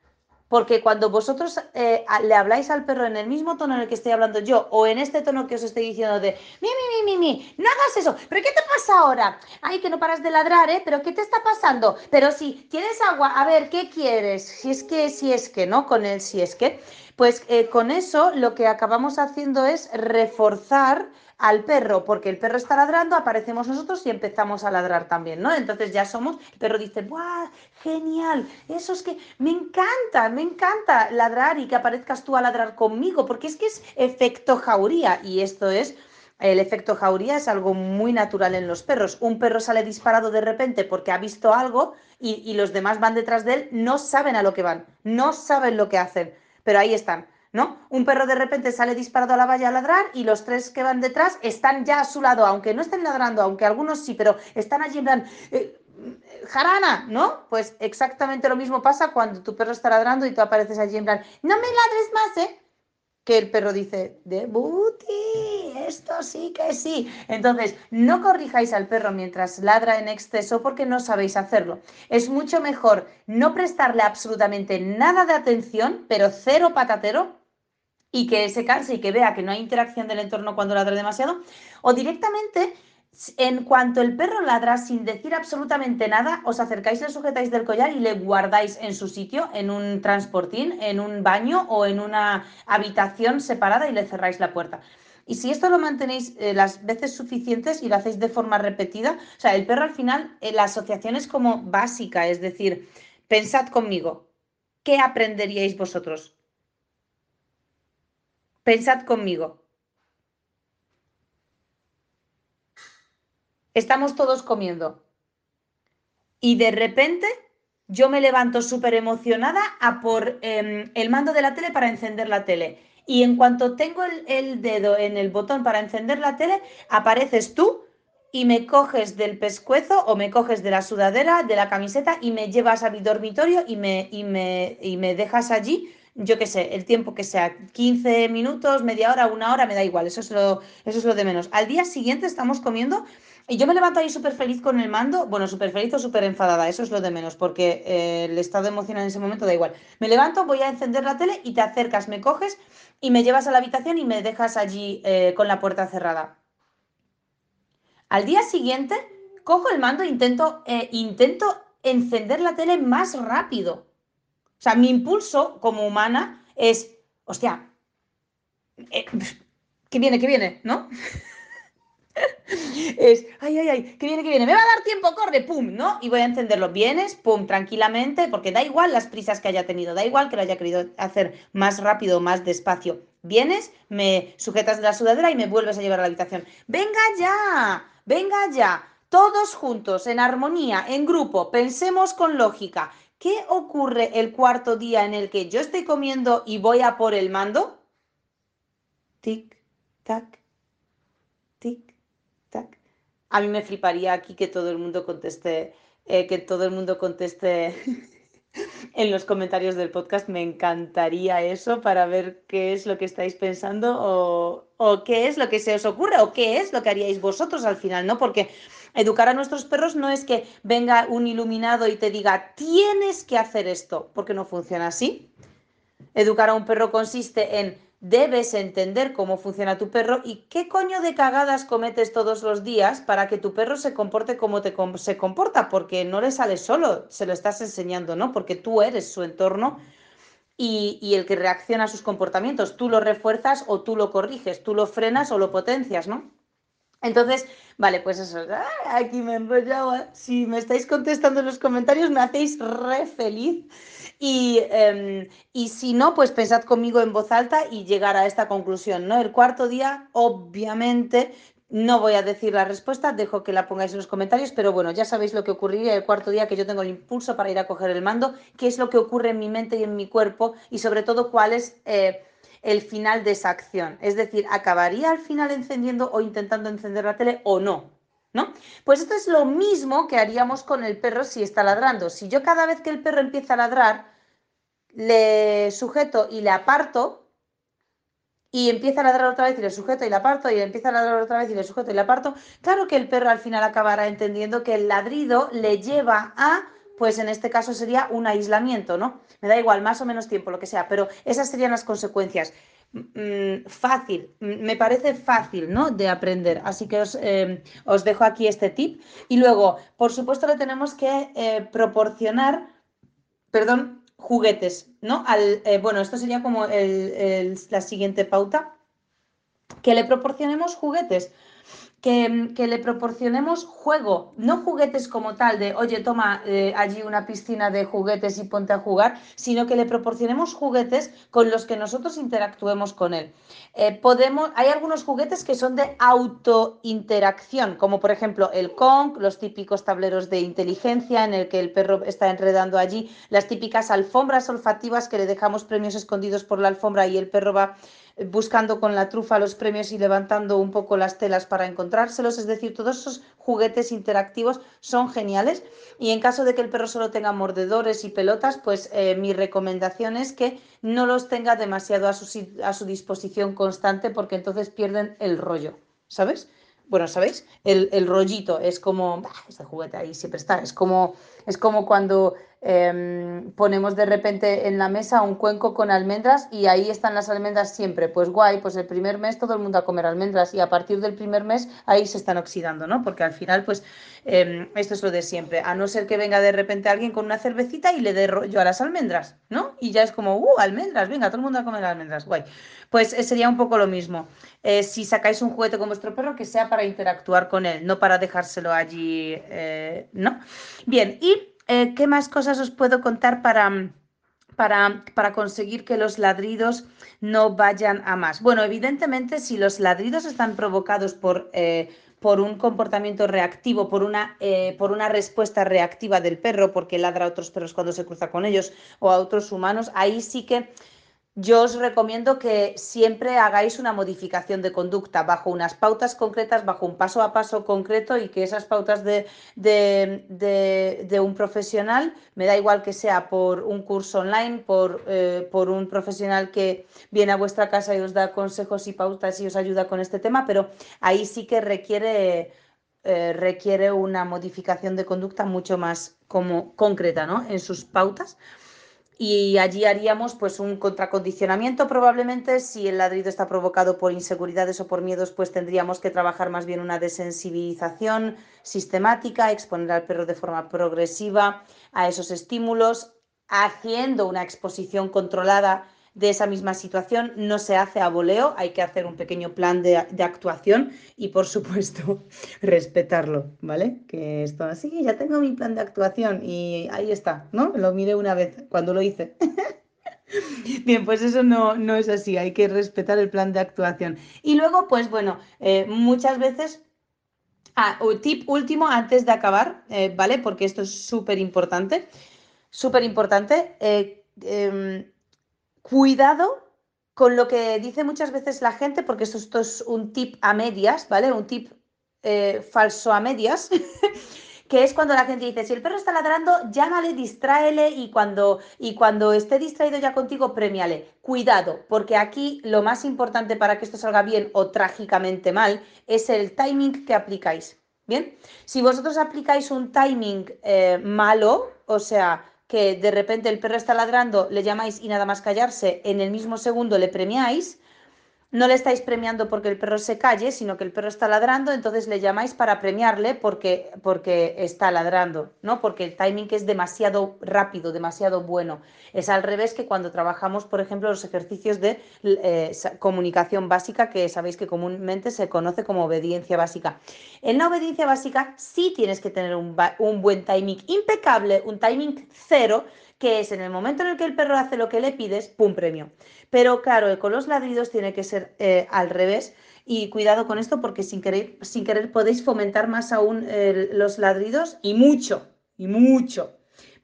Porque cuando vosotros eh, le habláis al perro en el mismo tono en el que estoy hablando yo, o en este tono que os estoy diciendo de mi, mi, mi, mi, mi, no hagas eso, pero ¿qué te pasa ahora? Ay, que no paras de ladrar, ¿eh? ¿Pero qué te está pasando? Pero si tienes agua, a ver, ¿qué quieres? Si es que, si es que, ¿no? Con el si es que. Pues eh, con eso lo que acabamos haciendo es reforzar al perro, porque el perro está ladrando, aparecemos nosotros y empezamos a ladrar también, ¿no? Entonces ya somos, el perro dice, ¡buah! Genial, eso es que me encanta, me encanta ladrar y que aparezcas tú a ladrar conmigo, porque es que es efecto jauría y esto es... El efecto jauría es algo muy natural en los perros. Un perro sale disparado de repente porque ha visto algo y, y los demás van detrás de él, no saben a lo que van, no saben lo que hacen pero ahí están, ¿no? Un perro de repente sale disparado a la valla a ladrar y los tres que van detrás están ya a su lado, aunque no estén ladrando, aunque algunos sí, pero están allí en plan, eh, jarana, ¿no? Pues exactamente lo mismo pasa cuando tu perro está ladrando y tú apareces allí en plan, no me ladres más, ¿eh? Que el perro dice, de esto sí que sí. Entonces, no corrijáis al perro mientras ladra en exceso porque no sabéis hacerlo. Es mucho mejor no prestarle absolutamente nada de atención, pero cero patatero, y que se canse y que vea que no hay interacción del entorno cuando ladra demasiado, o directamente en cuanto el perro ladra sin decir absolutamente nada, os acercáis, le sujetáis del collar y le guardáis en su sitio, en un transportín, en un baño o en una habitación separada y le cerráis la puerta. Y si esto lo mantenéis eh, las veces suficientes y lo hacéis de forma repetida, o sea, el perro al final, eh, la asociación es como básica, es decir, pensad conmigo, ¿qué aprenderíais vosotros? Pensad conmigo. Estamos todos comiendo. Y de repente yo me levanto súper emocionada a por em, el mando de la tele para encender la tele y en cuanto tengo el, dedo en el botón para encender la tele, apareces tú y me coges del pescuezo o me coges de la sudadera, de la camiseta y me llevas a mi dormitorio y me, y me, y me dejas allí, yo qué sé, el tiempo que sea, 15 minutos, media hora, una hora, me da igual, eso es lo, eso es lo de menos. Al día siguiente estamos comiendo y yo me levanto ahí súper feliz con el mando, bueno, súper feliz o súper enfadada, eso es lo de menos, porque eh, el estado emocional en ese momento da igual. Me levanto, voy a encender la tele y te acercas, me coges y me llevas a la habitación y me dejas allí eh, con la puerta cerrada. Al día siguiente, cojo el mando e intento, eh, intento encender la tele más rápido. O sea, mi impulso como humana es, hostia, ¿qué viene, qué viene, ¿no? es, ay, ay, ay, que viene, que viene, me va a dar tiempo, corre, pum, ¿no? Y voy a encenderlo. Vienes, pum, tranquilamente, porque da igual las prisas que haya tenido, da igual que lo haya querido hacer más rápido o más despacio. Vienes, me sujetas de la sudadera y me vuelves a llevar a la habitación. Venga ya, venga ya, todos juntos, en armonía, en grupo, pensemos con lógica. ¿Qué ocurre el cuarto día en el que yo estoy comiendo y voy a por el mando? Tic, tac, tic, tac. A mí me fliparía aquí que todo el mundo conteste, eh, que todo el mundo conteste en los comentarios del podcast. Me encantaría eso para ver qué es lo que estáis pensando o, o qué es lo que se os ocurre o qué es lo que haríais vosotros al final, ¿no? Porque educar a nuestros perros no es que venga un iluminado y te diga, tienes que hacer esto, porque no funciona así. Educar a un perro consiste en debes entender cómo funciona tu perro y qué coño de cagadas cometes todos los días para que tu perro se comporte como te se comporta, porque no le sale solo, se lo estás enseñando, ¿no? Porque tú eres su entorno y, y, el que reacciona a sus comportamientos. Tú lo refuerzas o tú lo corriges, tú lo frenas o lo potencias, ¿no? Entonces, vale, pues eso, ¡ah! aquí me he enrollado. Si me estáis contestando en los comentarios, me hacéis re feliz. Y, eh, y, si no, pues pensad conmigo en voz alta y llegar a esta conclusión, ¿no? El cuarto día, obviamente, no voy a decir la respuesta, dejo que la pongáis en los comentarios, pero bueno, ya sabéis lo que ocurriría el cuarto día que yo tengo el impulso para ir a coger el mando, qué es lo que ocurre en mi mente y en mi cuerpo y sobre todo cuál es... Eh, el final de esa acción. Es decir, ¿acabaría al final encendiendo o intentando encender la tele o no? ¿No? Pues esto es lo mismo que haríamos con el perro si está ladrando. Si yo cada vez que el perro empieza a ladrar, le sujeto y le aparto, y empieza a ladrar otra vez y le sujeto y le aparto, y empieza a ladrar otra vez y le sujeto y le aparto, claro que el perro al final acabará entendiendo que el ladrido le lleva a pues en este caso sería un aislamiento, ¿no? Me da igual, más o menos tiempo, lo que sea, pero esas serían las consecuencias. Mm, fácil, mm, me parece fácil, ¿no? De aprender. Así que os, eh, os, dejo aquí este tip. Y luego, por supuesto, le tenemos que eh, proporcionar, perdón, juguetes, ¿no? Al, eh, bueno, esto sería como la siguiente pauta. Que le proporcionemos juguetes que, le proporcionemos juego, no juguetes como tal de, oye, toma eh, allí una piscina de juguetes y ponte a jugar, sino que le proporcionemos juguetes con los que nosotros interactuemos con él. Eh, podemos, hay algunos juguetes que son de autointeracción, como por ejemplo el Kong, los típicos tableros de inteligencia en el que el perro está enredando allí, las típicas alfombras olfativas que le dejamos premios escondidos por la alfombra y el perro va buscando con la trufa los premios y levantando un poco las telas para encontrárselos. Es decir, todos esos juguetes interactivos son geniales. Y en caso de que el perro solo tenga mordedores y pelotas, pues eh, mi recomendación es que no los tenga demasiado a su, a su disposición constante porque entonces pierden el rollo, ¿sabes? bueno, ¿sabéis? El, el rollito es como, este juguete ahí siempre está, es como, es como cuando Em, ponemos de repente en la mesa un cuenco con almendras y ahí están las almendras siempre. Pues guay, pues el primer mes todo el mundo a comer almendras y a partir del primer mes ahí se están oxidando, ¿no? Porque al final, pues em, esto es lo de siempre. A no ser que venga de repente alguien con una cervecita y le dé rollo a las almendras, ¿no? Y ya es como, uh, almendras, venga, todo el mundo a comer almendras, guay. Pues eh, sería un poco lo mismo. Eh, si sacáis un juguete con vuestro perro, que sea para interactuar con él, no para dejárselo allí, eh, ¿no? Bien, y eh, ¿Qué más cosas os puedo contar para, para, para, conseguir que los ladridos no vayan a más? Bueno, evidentemente, si los ladridos están provocados por, eh, por un comportamiento reactivo, por una, eh, por una respuesta reactiva del perro, porque ladra a otros perros cuando se cruza con ellos o a otros humanos, ahí sí que yo os recomiendo que siempre hagáis una modificación de conducta bajo unas pautas concretas, bajo un paso a paso concreto y que esas pautas de, un profesional, me da igual que sea por un curso online, por, eh, por, un profesional que viene a vuestra casa y os da consejos y pautas y os ayuda con este tema, pero ahí sí que requiere, eh, requiere una modificación de conducta mucho más como concreta ¿no? en sus pautas y allí haríamos pues un contracondicionamiento probablemente. Si el ladrido está provocado por inseguridades o por miedos pues tendríamos que trabajar más bien una desensibilización sistemática exponer al perro de forma progresiva a esos estímulos haciendo una exposición controlada de esa misma situación no se hace a voleo, hay que hacer un pequeño plan de, actuación y por supuesto respetarlo, ¿vale? Que esto así, ya tengo mi plan de actuación y ahí está, ¿no? Lo miré una vez cuando lo hice. Bien, pues eso no, no, es así, hay que respetar el plan de actuación. Y luego, pues bueno, eh, muchas veces Ah, tip último antes de acabar, eh, ¿vale? Porque esto es súper importante. Súper importante. Eh, em, cuidado con lo que dice muchas veces la gente, porque esto, es un tip a medias, ¿vale? Un tip eh, falso a medias. que es cuando la gente dice, si el perro está ladrando, llámale, distráele y cuando, y cuando esté distraído ya contigo, premiale. Cuidado, porque aquí lo más importante para que esto salga bien o trágicamente mal es el timing que aplicáis. Bien, si vosotros aplicáis un timing eh, malo, o sea, que de repente el perro está ladrando, le llamáis y nada más callarse, en el mismo segundo le premiáis, no le estáis premiando porque el perro se calle, sino que el perro está ladrando, entonces le llamáis para premiarle porque, porque está ladrando, ¿no? Porque el timing es demasiado rápido, demasiado bueno. Es al revés que cuando trabajamos, por ejemplo, los ejercicios de eh, comunicación básica, que sabéis que comúnmente se conoce como obediencia básica. En la obediencia básica sí tienes que tener un, un buen timing impecable, un timing cero, que es en el momento en el que el perro hace lo que le pides, ¡pum! premio. Pero claro, con los ladridos tiene que ser eh, al revés. Y cuidado con esto porque sin querer, sin querer podéis fomentar más aún eh, los ladridos y mucho, y mucho.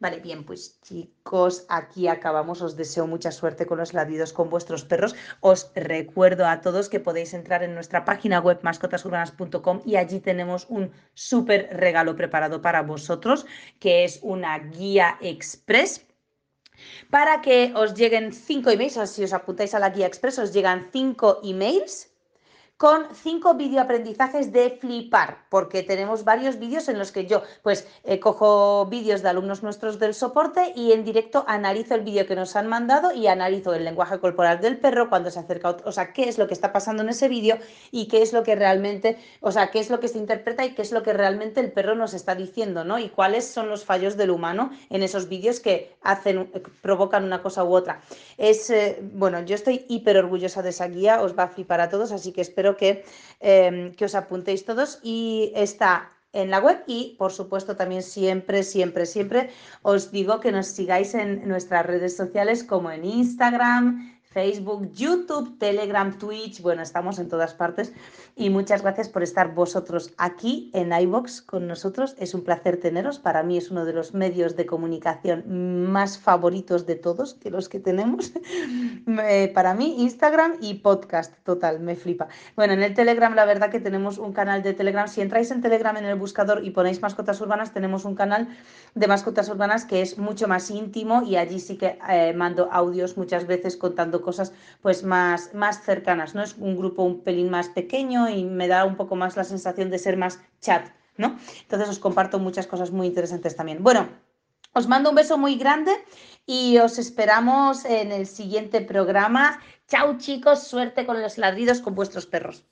Vale, bien, pues chicos, aquí acabamos. Os deseo mucha suerte con los ladridos con vuestros perros. Os recuerdo a todos que podéis entrar en nuestra página web mascotasurbanas.com y allí tenemos un súper regalo preparado para vosotros, que es una guía express para que os lleguen cinco emails, si os apuntáis a la guía express, os llegan cinco emails con cinco videoaprendizajes de flipar, porque tenemos varios vídeos en los que yo pues eh, cojo vídeos de alumnos nuestros del soporte y en directo analizo el vídeo que nos han mandado y analizo el lenguaje corporal del perro cuando se acerca, o sea, qué es lo que está pasando en ese vídeo y qué es lo que realmente, o sea, qué es lo que se interpreta y qué es lo que realmente el perro nos está diciendo, ¿no? Y cuáles son los fallos del humano en esos vídeos que hacen, provocan una cosa u otra. Es, eh, bueno, yo estoy hiper orgullosa de esa guía, os va a flipar a todos, así que espero Em, que, os apuntéis todos y está en la web y por supuesto también siempre, siempre, siempre os digo que nos sigáis en nuestras redes sociales como en Instagram, Facebook, YouTube, Telegram, Twitch, bueno, estamos en todas partes y muchas gracias por estar vosotros aquí en iBox con nosotros. Es un placer teneros. Para mí es uno de los medios de comunicación más favoritos de todos, que los que tenemos. Para mí, Instagram y podcast, total, me flipa. Bueno, en el Telegram, la verdad que tenemos un canal de Telegram. Si entráis en Telegram en el buscador y ponéis mascotas urbanas, tenemos un canal de mascotas urbanas que es mucho más íntimo y allí sí que eh, mando audios muchas veces contando cosas pues más, más cercanas, ¿no? Es un grupo un pelín más pequeño y me da un poco más la sensación de ser más chat, ¿no? Entonces os comparto muchas cosas muy interesantes también. Bueno, os mando un beso muy grande y os esperamos en el siguiente programa. Chao chicos, suerte con los ladridos con vuestros perros.